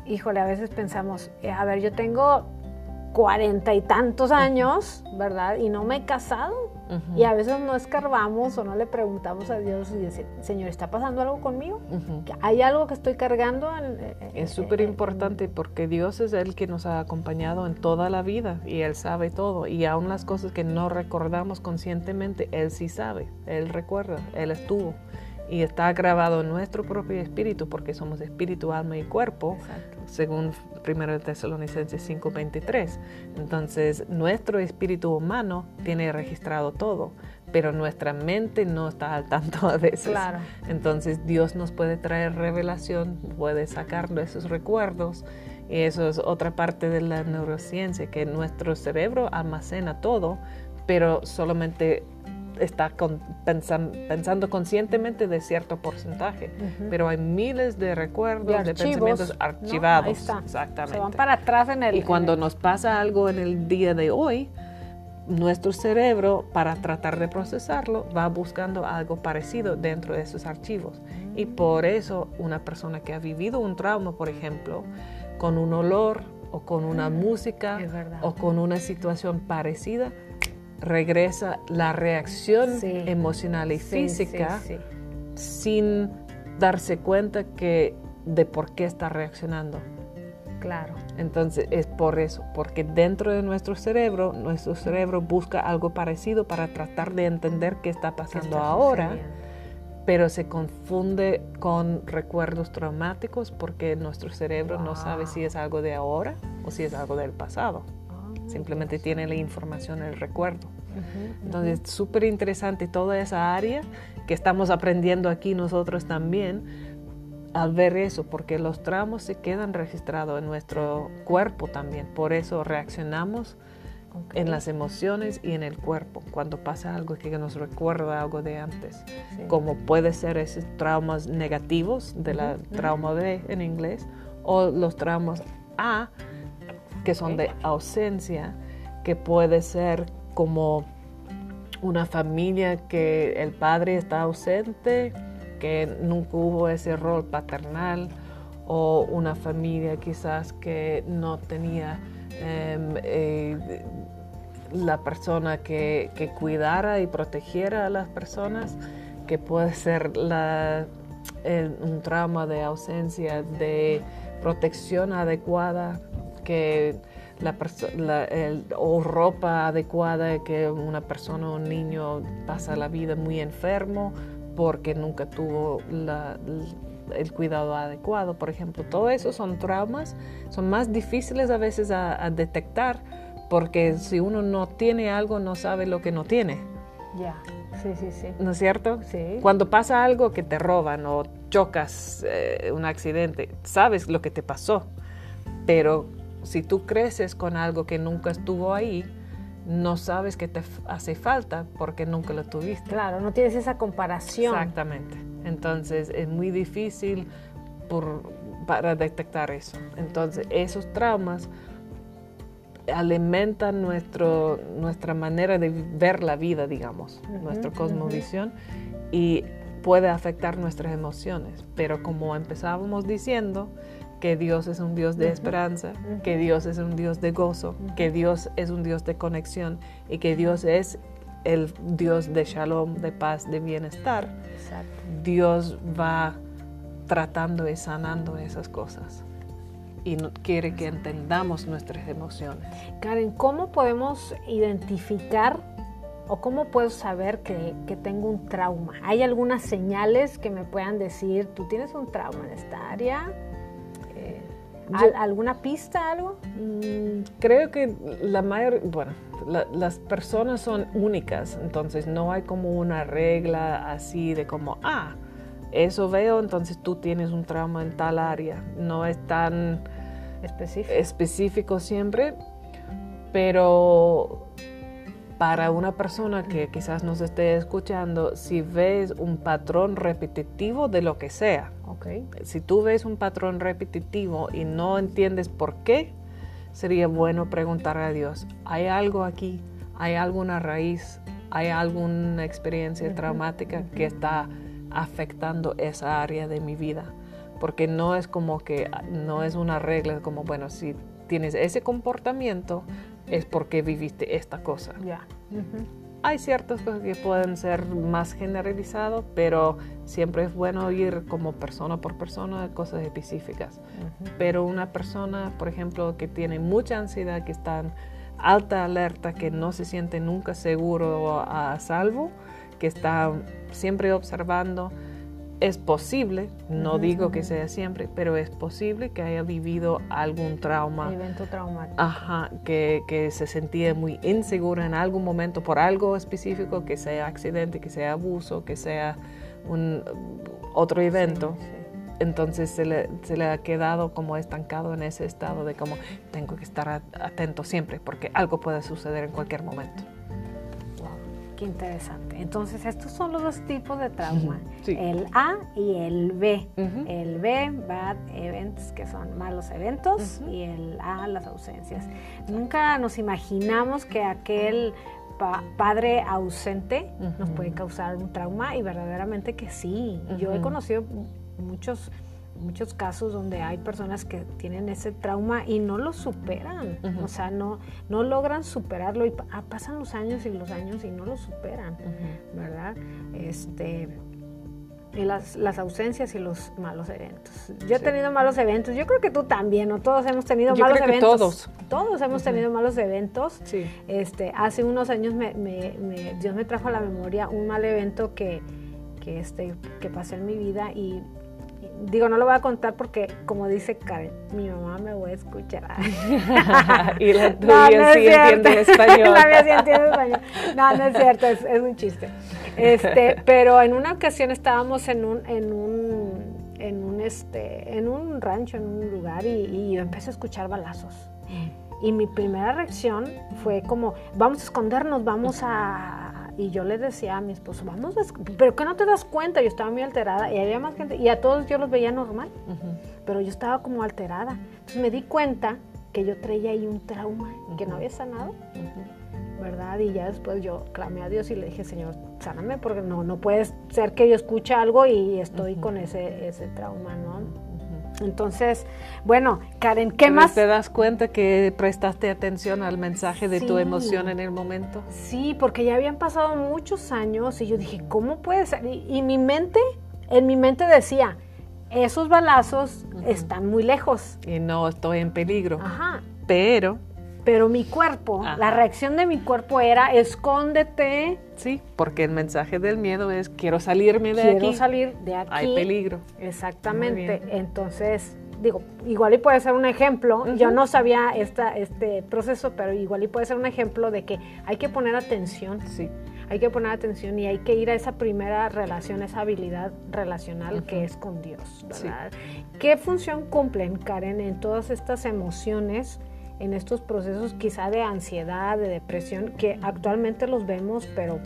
híjole, a veces pensamos, eh, a ver, yo tengo cuarenta y tantos años, ¿verdad? Y no me he casado. Y a veces no escarbamos o no le preguntamos a Dios y decir, Señor, ¿está pasando algo conmigo? ¿Hay algo que estoy cargando? es súper importante porque Dios es el que nos ha acompañado en toda la vida y Él sabe todo. Y aún las cosas que no recordamos conscientemente, Él sí sabe, Él recuerda, Él estuvo y está grabado en nuestro propio espíritu porque somos espíritu, alma y cuerpo, según 1 Tesalonicenses 5:23. Entonces, nuestro espíritu humano tiene registrado todo, pero nuestra mente no está al tanto a veces. Claro. Entonces, Dios nos puede traer revelación, puede sacar esos recuerdos. Y eso es otra parte de la neurociencia, que nuestro cerebro almacena todo, pero solamente está pensando, conscientemente de cierto porcentaje, pero hay miles de recuerdos, de, pensamientos archivados. Exactamente. Se van para atrás en el... Y cuando nos pasa algo en el día de hoy, nuestro cerebro, para tratar de procesarlo, va buscando algo parecido dentro de esos archivos. Y por eso una persona que ha vivido un trauma, por ejemplo, con un olor o con una mm, música o con una situación parecida, regresa la reacción emocional y física sin darse cuenta que de por qué está reaccionando. Claro. Entonces es por eso, porque dentro de nuestro cerebro, nuestro cerebro busca algo parecido para tratar de entender qué está pasando ahora, pero se confunde con recuerdos traumáticos porque nuestro cerebro no sabe si es algo de ahora o si es algo del pasado. Simplemente tiene la información, el recuerdo. Entonces, súper interesante toda esa área que estamos aprendiendo aquí nosotros también al ver eso, porque los tramos se quedan registrados en nuestro cuerpo también. Por eso reaccionamos en las emociones y en el cuerpo cuando pasa algo que nos recuerda algo de antes, como puede ser esos traumas negativos de la trauma B en inglés o los traumas A que son de ausencia, que puede ser como una familia que el padre está ausente, que nunca hubo ese rol paternal, o una familia quizás que no tenía em, eh, la persona que, que, cuidara y protegiera a las personas que puede ser la, un trauma de ausencia de protección adecuada, que la, o ropa adecuada, que una persona o un niño pasa la vida muy enfermo porque nunca tuvo el cuidado adecuado, por ejemplo. Todo eso son traumas, son más difíciles a veces a, detectar porque si uno no tiene algo, no sabe lo que no tiene. Ya, sí, sí, sí. ¿No es cierto? Sí. Cuando pasa algo que te roban o chocas eh, un accidente, sabes lo que te pasó, pero si tú creces con algo que nunca estuvo ahí, no sabes que te hace falta porque nunca lo tuviste. Claro, no tienes esa comparación. Exactamente. Entonces es muy difícil para detectar eso. Entonces esos traumas alimentan nuestro, nuestra manera de ver la vida, digamos, nuestra cosmovisión y puede afectar nuestras emociones. Pero como empezábamos diciendo, que Dios es un Dios de esperanza, que Dios es un Dios de gozo, que Dios es un Dios de conexión y que Dios es el Dios de shalom, de paz, de bienestar. Dios va tratando y sanando esas cosas y quiere que entendamos nuestras emociones. Karen, ¿cómo podemos identificar o cómo puedo saber que, que, tengo un trauma? ¿Hay algunas señales que me puedan decir, tú tienes un trauma en esta área? ¿Alguna pista, algo? Mm, creo que la mayor, bueno, las personas son únicas, entonces no hay como una regla así de como, ah, eso veo, entonces tú tienes un trauma en tal área. No es tan específico, específico siempre, pero para una persona que quizás nos esté escuchando, si ves un patrón repetitivo de lo que sea, okay. si tú ves un patrón repetitivo y no entiendes por qué, sería bueno preguntar a Dios, ¿hay algo aquí? ¿Hay alguna raíz? ¿Hay alguna experiencia traumática que está afectando esa área de mi vida? Porque no es como que, no es una regla, como, bueno, si tienes ese comportamiento, es porque viviste esta cosa. Ya. Hay ciertas cosas que pueden ser más generalizadas, pero siempre es bueno ir como persona por persona a cosas específicas. Pero una persona, por ejemplo, que tiene mucha ansiedad, que está en alta alerta, que no se siente nunca seguro a salvo, que está siempre observando, es posible, no digo que sea siempre, pero es posible que haya vivido algún trauma. Evento traumático. Ajá, que, que, se sentía muy insegura en algún momento por algo específico, que sea accidente, que sea abuso, que sea un otro evento. Entonces se le, se le, ha quedado como estancado en ese estado de como tengo que estar atento siempre porque algo puede suceder en cualquier momento interesante. Entonces, estos son los dos tipos de trauma, el A y el B. El B, bad events, que son malos eventos, y el A, las ausencias. Nunca nos imaginamos que aquel padre ausente nos puede causar un trauma y verdaderamente que sí. Yo he conocido muchos muchos casos donde hay personas que tienen ese trauma y no lo superan, o sea, no, no logran superarlo y ah, pasan los años y los años y no lo superan, ¿verdad? Este, y las, las, ausencias y los malos eventos. Yo he tenido malos eventos, yo creo que tú también, ¿no? Todos hemos tenido malos creo eventos. todos. Todos hemos tenido malos eventos. Sí. Este, hace unos años me, Dios me trajo a la memoria un mal evento que, que, este, que pasó en mi vida y digo, no lo voy a contar porque, como dice Karen, mi mamá me voy a escuchar. <laughs> y la tuya sí entiende español. <laughs> la mía sí entiende español. No, no es cierto, es, un chiste. Este, <laughs> pero en una ocasión estábamos en un, en un, en un, este, en un rancho, en un lugar, y, y yo empecé a escuchar balazos. Mm. Y mi primera reacción fue como, vamos a escondernos, vamos a y yo le decía a mi esposo, vamos, pero que no te das cuenta, yo estaba muy alterada y había más gente, y a todos yo los veía normal, pero yo estaba como alterada. Entonces me di cuenta que yo traía ahí un trauma que no había sanado, ¿verdad? Y ya después yo clamé a Dios y le dije, Señor, sáname, porque no, no puede ser que yo escuche algo y estoy con ese, ese trauma, ¿no? Entonces, bueno, Karen, ¿qué Pero más? ¿Te das cuenta que prestaste atención al mensaje de tu Sí. emoción en el momento? Sí, porque ya habían pasado muchos años y yo dije, ¿cómo puede ser? Y, y mi mente, en mi mente decía, esos balazos están muy lejos. Y no estoy en peligro. Ajá. Pero, Pero mi cuerpo, Ajá. la reacción de mi cuerpo era, escóndete, sí, porque el mensaje del miedo es quiero salirme de quiero aquí. salir de aquí. Hay peligro. Exactamente. Entonces, digo, igual y puede ser un ejemplo. Yo no sabía esta, este proceso, pero igual y puede ser un ejemplo de que hay que poner atención. Sí. Hay que poner atención y hay que ir a esa primera relación, esa habilidad relacional que es con Dios, Sí. ¿verdad? ¿Qué función cumplen, Karen, en todas estas emociones, en estos procesos quizá de ansiedad, de depresión, que actualmente los vemos, pero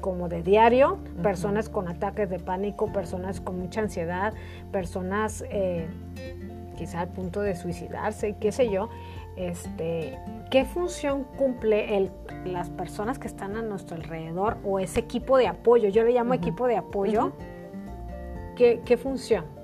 como de diario, personas con ataques de pánico, personas con mucha ansiedad, personas eh, quizá al punto de suicidarse, qué sé yo. Este, ¿Qué función cumple el, las personas que están a nuestro alrededor o ese equipo de apoyo? Yo le llamo equipo de apoyo. ¿Qué, qué función?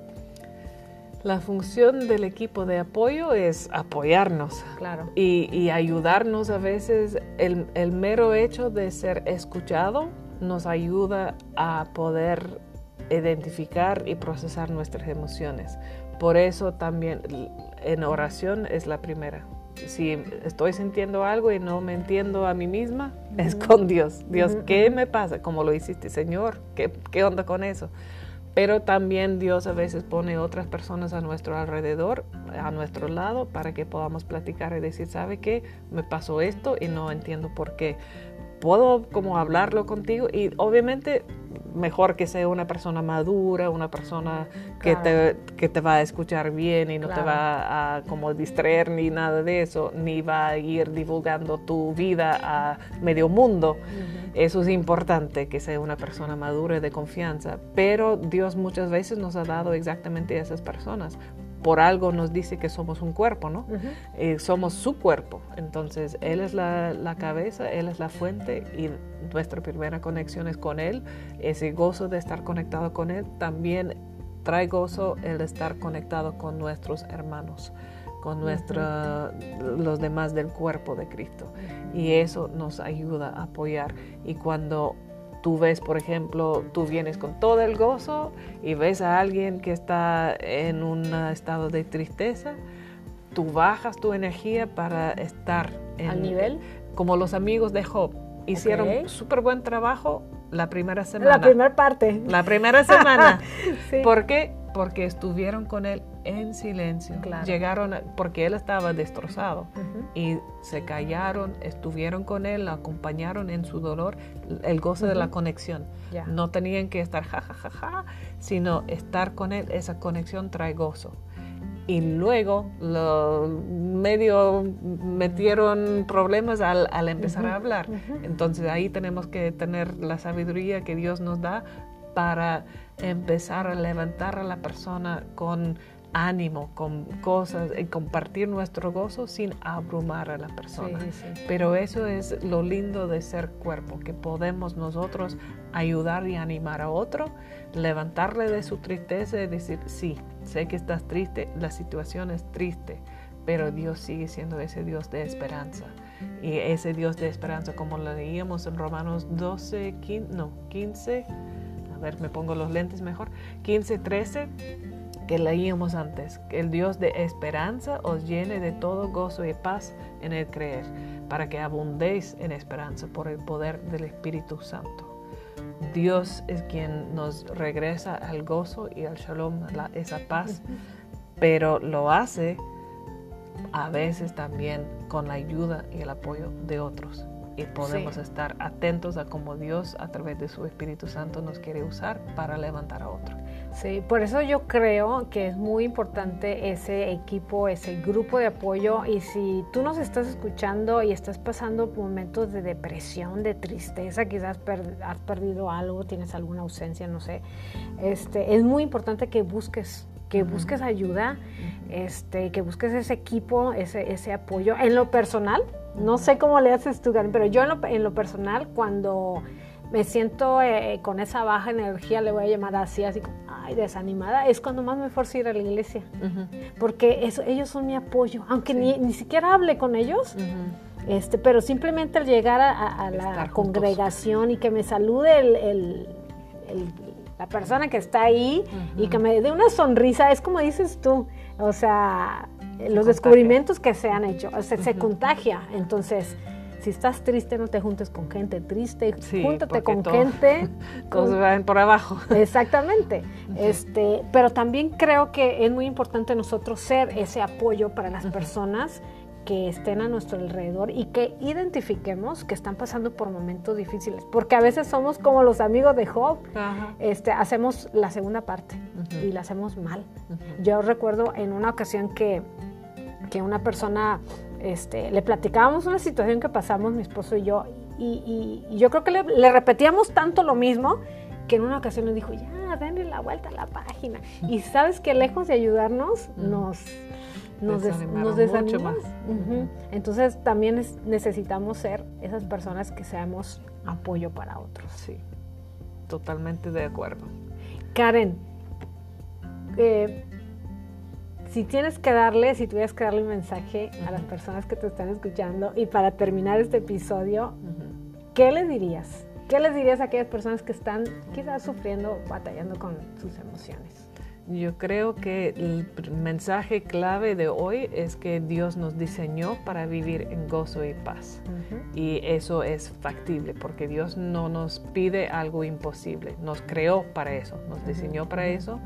La función del equipo de apoyo es apoyarnos Claro. y, y ayudarnos a veces. El, el mero hecho de ser escuchado nos ayuda a poder identificar y procesar nuestras emociones. Por eso también en oración es la primera. Si estoy sintiendo algo y no me entiendo a mí misma, es con Dios. Dios, ¿qué me pasa? Como lo hiciste, Señor, ¿qué, qué onda con eso? Pero también Dios a veces pone otras personas a nuestro alrededor, a nuestro lado, para que podamos platicar y decir, ¿sabe qué? Me pasó esto y no entiendo por qué. Puedo como hablarlo contigo y obviamente mejor que sea una persona madura, una persona que, Claro. te, que te va a escuchar bien y no te Claro. va a como distraer ni nada de eso, ni va a ir divulgando tu vida a medio mundo. Eso es importante, que sea una persona madura y de confianza. Pero Dios muchas veces nos ha dado exactamente a esas personas. Por algo nos dice que somos un cuerpo, ¿no? Eh, somos su cuerpo. Entonces, Él es la, la cabeza, Él es la fuente y nuestra primera conexión es con Él. Ese gozo de estar conectado con Él también trae gozo el estar conectado con nuestros hermanos, con nuestra, los demás del cuerpo de Cristo. Y eso nos ayuda a apoyar. Y cuando tú ves, por ejemplo, tú vienes con todo el gozo y ves a alguien que está en un estado de tristeza, tú bajas tu energía para estar en, ¿Al nivel? Como los amigos de Job. Hicieron Ok. súper buen trabajo la primera semana. La primera parte. La primera semana. <laughs> Sí. ¿Por qué? Porque estuvieron con él en silencio. Claro. Llegaron, a- porque él estaba destrozado. Ujú. Y se callaron, estuvieron con él, lo acompañaron en su dolor, el gozo de la conexión. Ya. No tenían que estar ja, ja, ja, ja, sino estar con él, esa conexión trae gozo. Y luego lo medio metieron problemas al, al empezar a hablar. Entonces ahí tenemos que tener la sabiduría que Dios nos da para empezar a levantar a la persona con ánimo, con cosas y compartir nuestro gozo sin abrumar a la persona. Sí, sí. Pero eso es lo lindo de ser cuerpo, que podemos nosotros ayudar y animar a otro, levantarle de su tristeza y decir, sí, sé que estás triste, la situación es triste, pero Dios sigue siendo ese Dios de esperanza. Y ese Dios de esperanza, como lo leíamos en Romanos 12, 15, no, 15, a ver, me pongo los lentes mejor, 15, 13, que leíamos antes, que el Dios de esperanza os llene de todo gozo y paz en el creer, para que abundéis en esperanza por el poder del Espíritu Santo. Dios es quien nos regresa al gozo y al shalom, la- esa paz, <laughs> pero lo hace a veces también con la ayuda y el apoyo de otros. Y podemos Sí. estar atentos a cómo Dios a través de su Espíritu Santo nos quiere usar para levantar a otro. Sí, por eso yo creo que es muy importante ese equipo, ese grupo de apoyo. Y si tú nos estás escuchando y estás pasando momentos de depresión, de tristeza, quizás per- has perdido algo, tienes alguna ausencia, no sé, este, es muy importante que busques que busques ayuda, este, que busques ese equipo, ese, ese apoyo. En lo personal, no sé cómo le haces tú, Karen, pero yo en lo, en lo personal, cuando me siento eh, con esa baja energía, le voy a llamar así, así como, ay, desanimada, es cuando más me forzo ir a la iglesia. Porque eso, ellos son mi apoyo, aunque ni, ni, siquiera hable con ellos. Este, pero simplemente al llegar a, la congregación y que me salude el, la persona que está ahí y que me dé una sonrisa, es como dices tú, o sea, los descubrimientos que se han hecho, o sea, se contagia. Entonces, si estás triste, no te juntes con gente triste, júntate con gente. <laughs> Todos van por abajo. Exactamente. este, pero también creo que es muy importante nosotros ser ese apoyo para las personas que estén a nuestro alrededor y que identifiquemos que están pasando por momentos difíciles, porque a veces somos como los amigos de Job, este, hacemos la segunda parte y la hacemos mal. Yo recuerdo en una ocasión que, que una persona este, le platicábamos una situación que pasamos mi esposo y yo, y, yo creo que le, repetíamos tanto lo mismo que en una ocasión nos dijo, ya, denle la vuelta a la página. Y sabes que lejos de ayudarnos, nos, nos, desanimó más. Entonces también necesitamos ser esas personas que seamos apoyo para otros. Sí, totalmente de acuerdo. Karen, eh, si tienes que darle, si tuvieras que darle un mensaje a las personas que te están escuchando y para terminar este episodio, ¿qué les dirías? ¿Qué les dirías a aquellas personas que están quizás sufriendo, batallando con sus emociones? Yo creo que el mensaje clave de hoy es que Dios nos diseñó para vivir en gozo y paz. Y eso es factible porque Dios no nos pide algo imposible, nos creó para eso, nos diseñó para eso.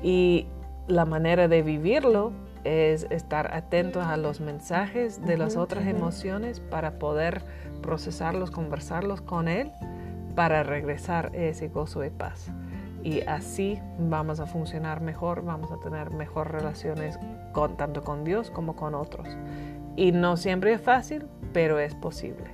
Y la manera de vivirlo es estar atentos a los mensajes de las otras emociones para poder procesarlos, conversarlos con Él, para regresar a ese gozo y paz. Y así vamos a funcionar mejor, vamos a tener mejores relaciones con, tanto con Dios como con otros. Y no siempre es fácil, pero es posible.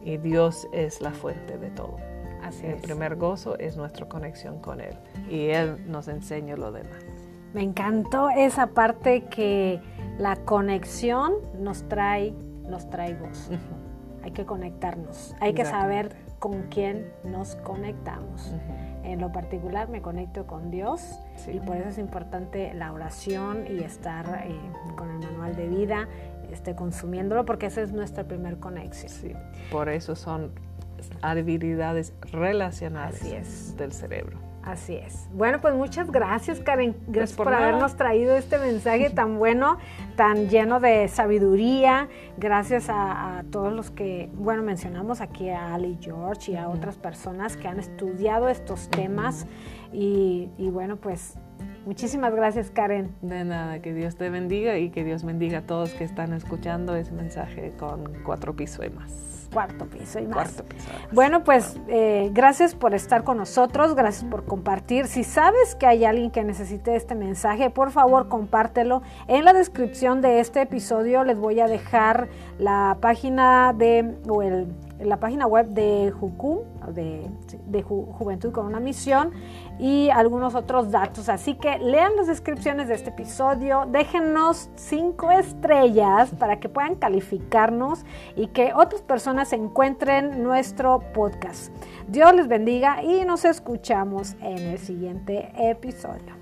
Y Dios es la fuente de todo. Así El primer gozo es nuestra conexión con Él. Y Él nos enseña lo demás. Me encantó esa parte que la conexión nos trae, nos trae gozo. Hay que conectarnos, hay que saber con quién nos conectamos. En lo particular me conecto con Dios y por eso es importante la oración y estar eh, con el manual de vida, este, consumiéndolo, porque esa es nuestra primer conexión. Por eso son habilidades relacionales del cerebro. Así es. Bueno, pues muchas gracias, Karen. Pues gracias por, habernos traído este mensaje <laughs> tan bueno, tan lleno de sabiduría. Gracias a, todos los que, bueno, mencionamos aquí a Ali George y a otras personas que han estudiado estos temas. y, y bueno, pues Muchísimas gracias, Karen. De nada, que Dios te bendiga y que Dios bendiga a todos que están escuchando ese mensaje con cuatro pisos y más cuarto piso y más. Bueno, pues eh, gracias por estar con nosotros, gracias por compartir. Si sabes que hay alguien que necesite este mensaje, por favor compártelo. En la descripción de este episodio les voy a dejar la página de o el la página web de Jucum, de, Juventud con una Misión, y algunos otros datos. Así que lean las descripciones de este episodio, déjenos cinco estrellas para que puedan calificarnos y que otras personas encuentren nuestro podcast. Dios les bendiga y nos escuchamos en el siguiente episodio.